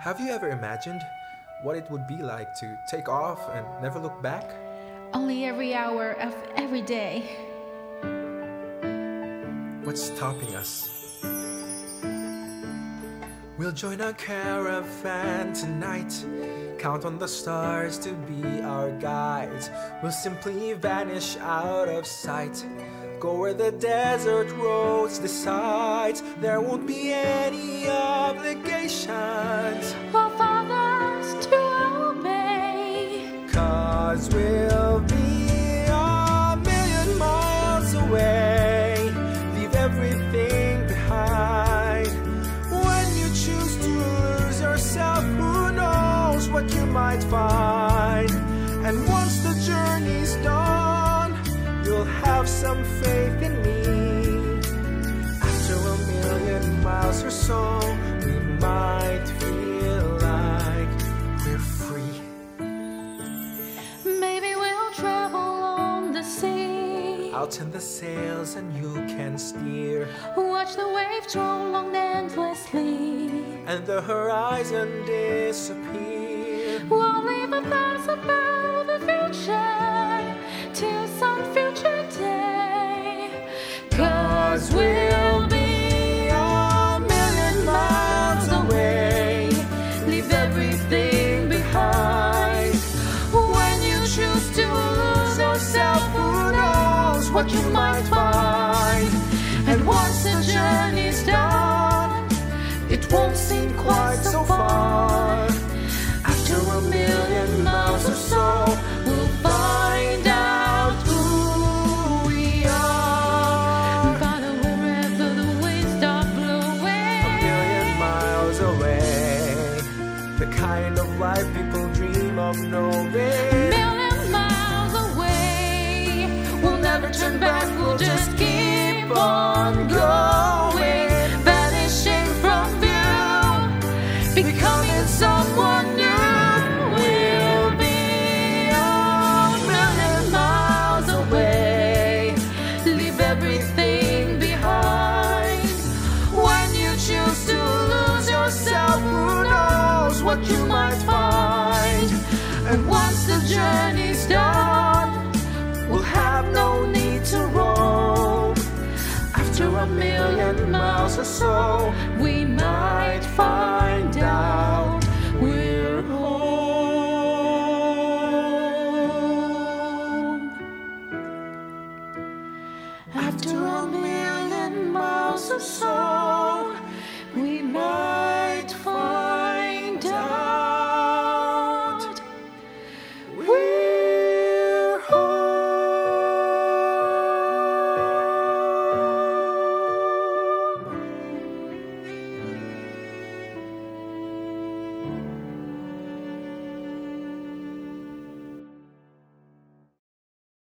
Have you ever imagined what it would be like to take off and never look back? Only every hour of every day. What's stopping us? We'll join a caravan tonight. Count on the stars to be our guides. We'll simply vanish out of sight. Go where the desert roads decide. There won't be any obligations. For fathers to obey. Cause we'll be a million miles away. Leave everything behind. When you choose to lose yourself, who knows what you might find? And once the journey's done, you'll have some faith in me. After a million miles or so, we might feel like we're free. Maybe we'll travel on the sea. I'll turn the sails and you can steer. Watch the waves roll on endlessly. And the horizon disappear. We'll leave a thoughts about the future what you might find? And once the journey's done, It won't seem quite so far. After a million miles or so, we'll find out who we are. Follow wherever the winds start A million miles away. The kind of life people dream of knowing. might find. And once the journey's done, we'll have no need to roam. After a million miles or so, we might find out we're home. After a million miles or so.